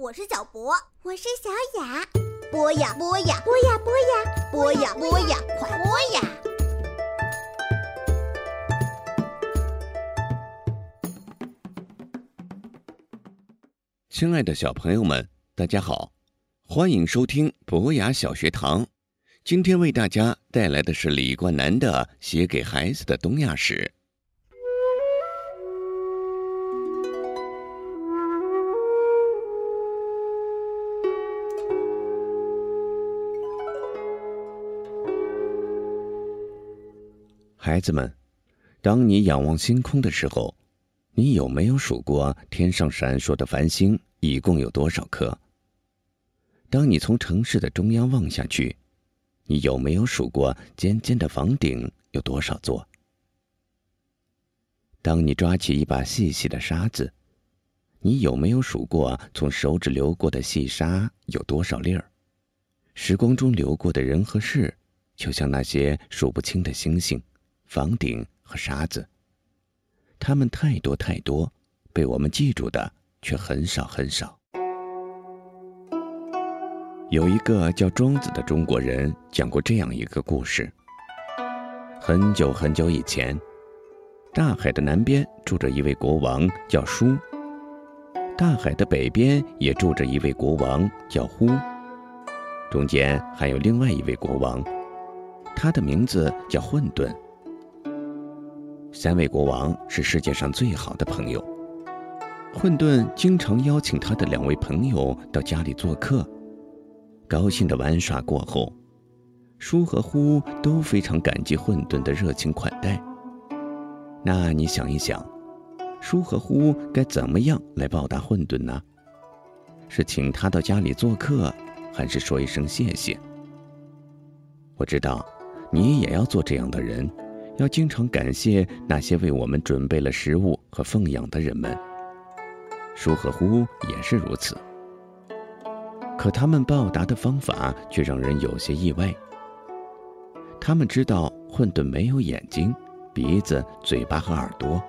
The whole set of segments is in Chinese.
我是小博，我是小雅。播呀播呀播呀播呀播呀播呀，快播呀！亲爱的小朋友们，大家好，欢迎收听博雅小学堂。今天为大家带来的是李冠南的《写给孩子的东亚史》。孩子们，当你仰望星空的时候，你有没有数过天上闪烁的繁星一共有多少颗？当你从城市的中央望下去，你有没有数过尖尖的房顶有多少座？当你抓起一把细细的沙子，你有没有数过从手指流过的细沙有多少粒儿？时光中流过的人和事，就像那些数不清的星星。房顶和沙子，它们太多太多，被我们记住的却很少很少。有一个叫庄子的中国人讲过这样一个故事：很久很久以前，大海的南边住着一位国王，叫舒；大海的北边也住着一位国王，叫呼；中间还有另外一位国王，他的名字叫混沌。三位国王是世界上最好的朋友。混沌经常邀请他的两位朋友到家里做客，高兴的玩耍过后，舒和呼都非常感激混沌的热情款待。那你想一想，舒和呼该怎么样来报答混沌呢？是请他到家里做客，还是说一声谢谢？我知道，你也要做这样的人。要经常感谢那些为我们准备了食物和奉养的人们。舒和呼也是如此。可他们报答的方法却让人有些意外。他们知道混沌没有眼睛、鼻子、嘴巴和耳朵。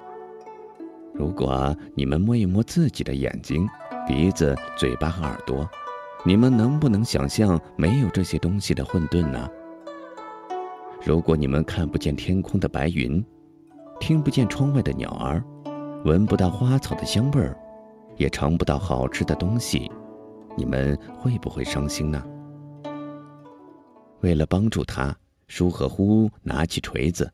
如果你们摸一摸自己的眼睛、鼻子、嘴巴和耳朵，你们能不能想象没有这些东西的混沌呢？如果你们看不见天空的白云，听不见窗外的鸟儿，闻不到花草的香味儿，也尝不到好吃的东西，你们会不会伤心呢？为了帮助他，舒和呼拿起锤子，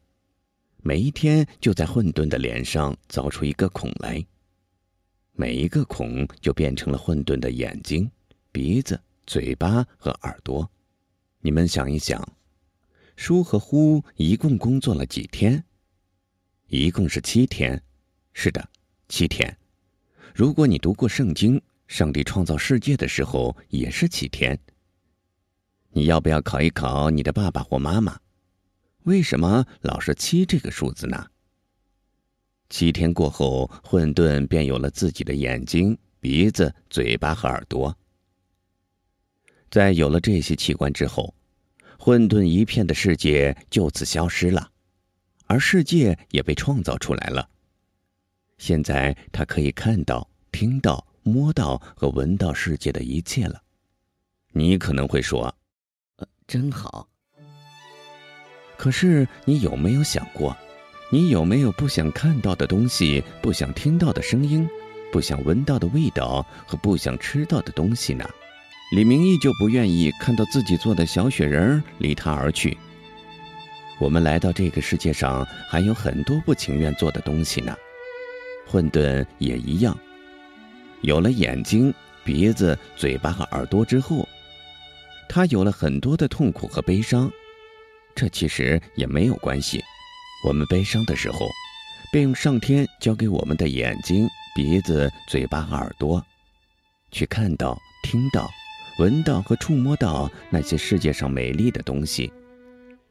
每一天就在混沌的脸上凿出一个孔来，每一个孔就变成了混沌的眼睛、鼻子、嘴巴和耳朵。你们想一想。舒和呼一共工作了几天？一共是七天。是的，七天。如果你读过圣经，上帝创造世界的时候也是七天。你要不要考一考你的爸爸或妈妈？为什么老是七这个数字呢？七天过后，混沌便有了自己的眼睛、鼻子、嘴巴和耳朵。在有了这些器官之后。混沌一片的世界就此消失了，而世界也被创造出来了。现在他可以看到、听到、摸到和闻到世界的一切了。你可能会说：“呃，真好。”可是你有没有想过，你有没有不想看到的东西、不想听到的声音、不想闻到的味道和不想吃到的东西呢？李明依旧不愿意看到自己做的小雪人离他而去。我们来到这个世界上，还有很多不情愿做的东西呢。混沌也一样，有了眼睛、鼻子、嘴巴和耳朵之后，他有了很多的痛苦和悲伤。这其实也没有关系。我们悲伤的时候，便用上天交给我们的眼睛、鼻子、嘴巴和耳朵，去看到、听到。闻到和触摸到那些世界上美丽的东西，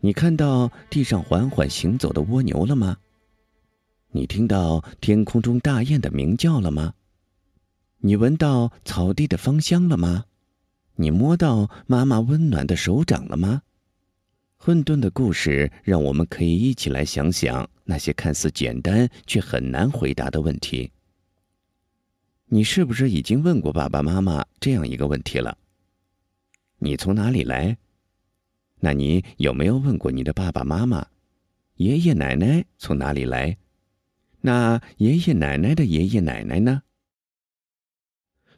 你看到地上缓缓行走的蜗牛了吗？你听到天空中大雁的鸣叫了吗？你闻到草地的芳香了吗？你摸到妈妈温暖的手掌了吗？混沌的故事让我们可以一起来想想那些看似简单却很难回答的问题。你是不是已经问过爸爸妈妈这样一个问题了？你从哪里来？那你有没有问过你的爸爸妈妈、爷爷奶奶从哪里来？那爷爷奶奶的爷爷奶奶呢？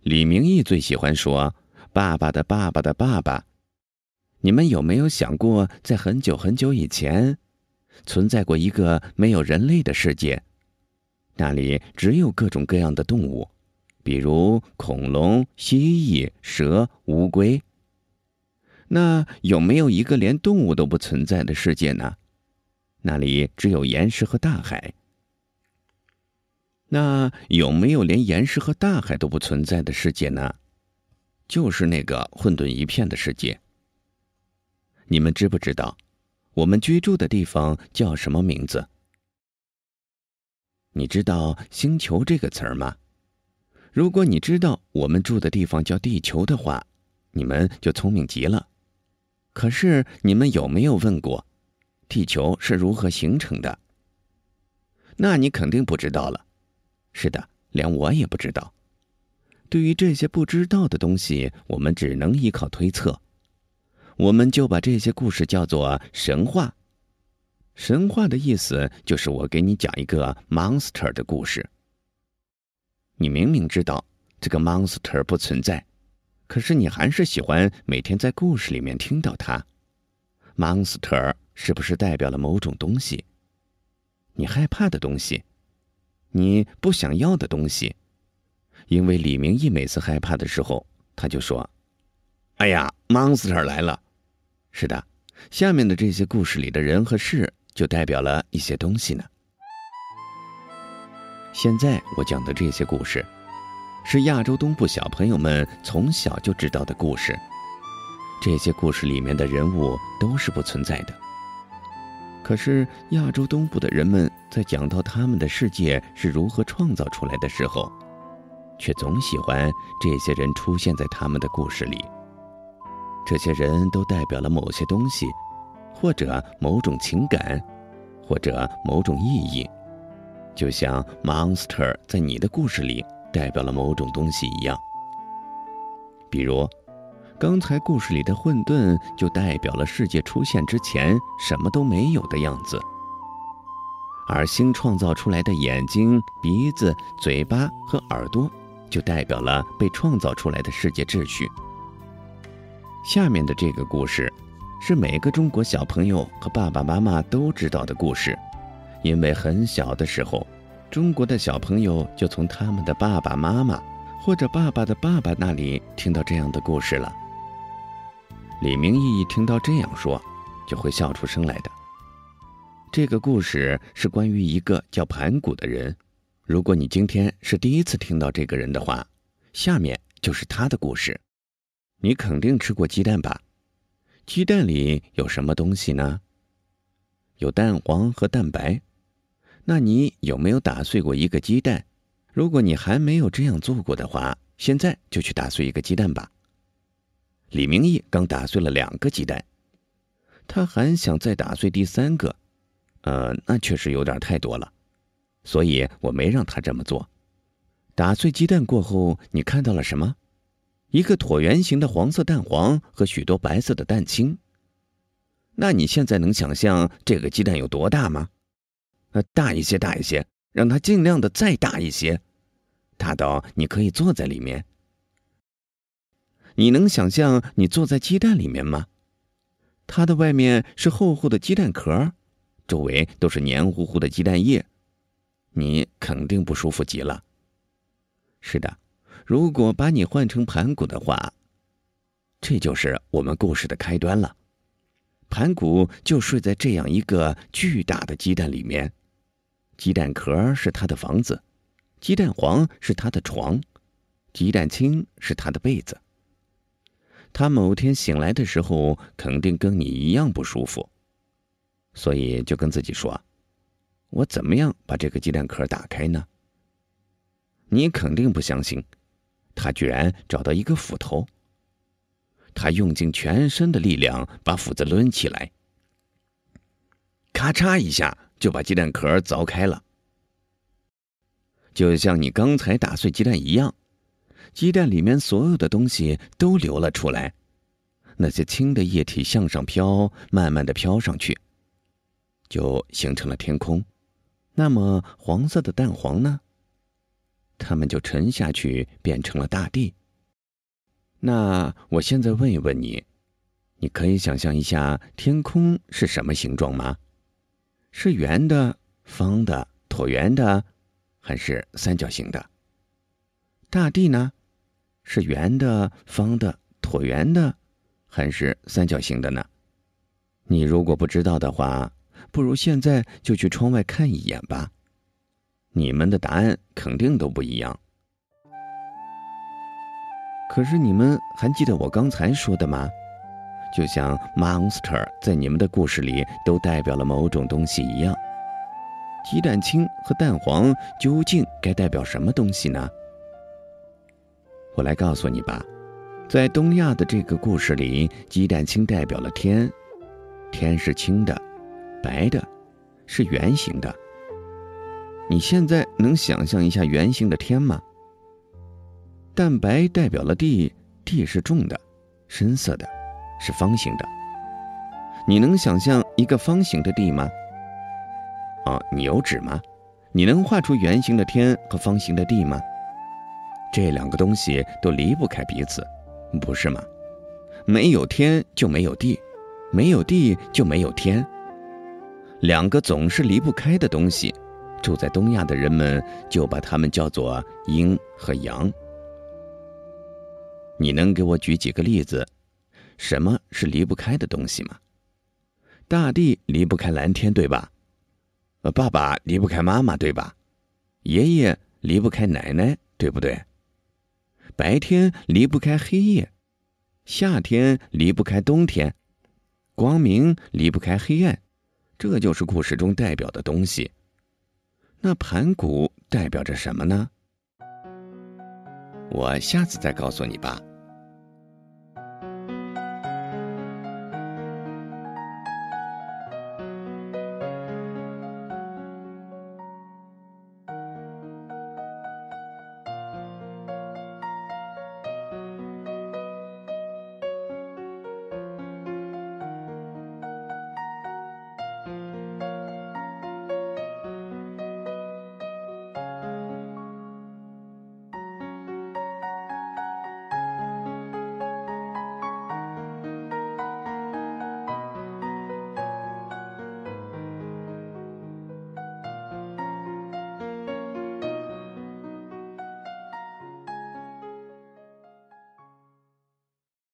李明义最喜欢说“爸爸的爸爸的爸爸”。你们有没有想过，在很久很久以前，存在过一个没有人类的世界？那里只有各种各样的动物，比如恐龙、蜥蜴、蛇、乌龟。那有没有一个连动物都不存在的世界呢？那里只有岩石和大海。那有没有连岩石和大海都不存在的世界呢？就是那个混沌一片的世界。你们知不知道，我们居住的地方叫什么名字？你知道“星球”这个词儿吗？如果你知道我们住的地方叫地球的话，你们就聪明极了。可是你们有没有问过，地球是如何形成的？那你肯定不知道了。是的，连我也不知道。对于这些不知道的东西，我们只能依靠推测。我们就把这些故事叫做神话。神话的意思就是我给你讲一个 monster 的故事。你明明知道这个 monster 不存在。可是你还是喜欢每天在故事里面听到它，monster 是不是代表了某种东西？你害怕的东西，你不想要的东西。因为李明义每次害怕的时候，他就说：“哎呀，monster 来了。”是的，下面的这些故事里的人和事就代表了一些东西呢。现在我讲的这些故事。是亚洲东部小朋友们从小就知道的故事。这些故事里面的人物都是不存在的。可是亚洲东部的人们在讲到他们的世界是如何创造出来的时候，却总喜欢这些人出现在他们的故事里。这些人都代表了某些东西，或者某种情感，或者某种意义。就像 monster 在你的故事里。代表了某种东西一样，比如，刚才故事里的混沌就代表了世界出现之前什么都没有的样子，而新创造出来的眼睛、鼻子、嘴巴和耳朵就代表了被创造出来的世界秩序。下面的这个故事，是每个中国小朋友和爸爸妈妈都知道的故事，因为很小的时候。中国的小朋友就从他们的爸爸妈妈或者爸爸的爸爸那里听到这样的故事了。李明义一听到这样说，就会笑出声来的。这个故事是关于一个叫盘古的人。如果你今天是第一次听到这个人的话，下面就是他的故事。你肯定吃过鸡蛋吧？鸡蛋里有什么东西呢？有蛋黄和蛋白。那你有没有打碎过一个鸡蛋？如果你还没有这样做过的话，现在就去打碎一个鸡蛋吧。李明义刚打碎了两个鸡蛋，他还想再打碎第三个，呃，那确实有点太多了，所以我没让他这么做。打碎鸡蛋过后，你看到了什么？一个椭圆形的黄色蛋黄和许多白色的蛋清。那你现在能想象这个鸡蛋有多大吗？大一些，大一些，让它尽量的再大一些，大到你可以坐在里面。你能想象你坐在鸡蛋里面吗？它的外面是厚厚的鸡蛋壳，周围都是黏糊糊的鸡蛋液，你肯定不舒服极了。是的，如果把你换成盘古的话，这就是我们故事的开端了。盘古就睡在这样一个巨大的鸡蛋里面。鸡蛋壳是他的房子，鸡蛋黄是他的床，鸡蛋清是他的被子。他某天醒来的时候，肯定跟你一样不舒服，所以就跟自己说：“我怎么样把这个鸡蛋壳打开呢？”你肯定不相信，他居然找到一个斧头。他用尽全身的力量把斧子抡起来，咔嚓一下。就把鸡蛋壳凿开了。就像你刚才打碎鸡蛋一样，鸡蛋里面所有的东西都流了出来，那些轻的液体向上飘，慢慢的飘上去，就形成了天空。那么黄色的蛋黄呢？它们就沉下去，变成了大地。那我现在问一问你，你可以想象一下天空是什么形状吗？是圆的、方的、椭圆的，还是三角形的？大地呢？是圆的、方的、椭圆的，还是三角形的呢？你如果不知道的话，不如现在就去窗外看一眼吧。你们的答案肯定都不一样。可是你们还记得我刚才说的吗？就像 monster 在你们的故事里都代表了某种东西一样，鸡蛋清和蛋黄究竟该代表什么东西呢？我来告诉你吧，在东亚的这个故事里，鸡蛋清代表了天，天是青的、白的，是圆形的。你现在能想象一下圆形的天吗？蛋白代表了地，地是重的、深色的，是方形的。你能想象一个方形的地吗？哦，你有纸吗？你能画出圆形的天和方形的地吗？这两个东西都离不开彼此，不是吗？没有天就没有地，没有地就没有天。两个总是离不开的东西，住在东亚的人们就把它们叫做阴和阳。你能给我举几个例子？什么是离不开的东西吗？大地离不开蓝天，对吧？爸爸离不开妈妈，对吧？爷爷离不开奶奶，对不对？白天离不开黑夜，夏天离不开冬天，光明离不开黑暗，这就是故事中代表的东西。那盘古代表着什么呢？我下次再告诉你吧。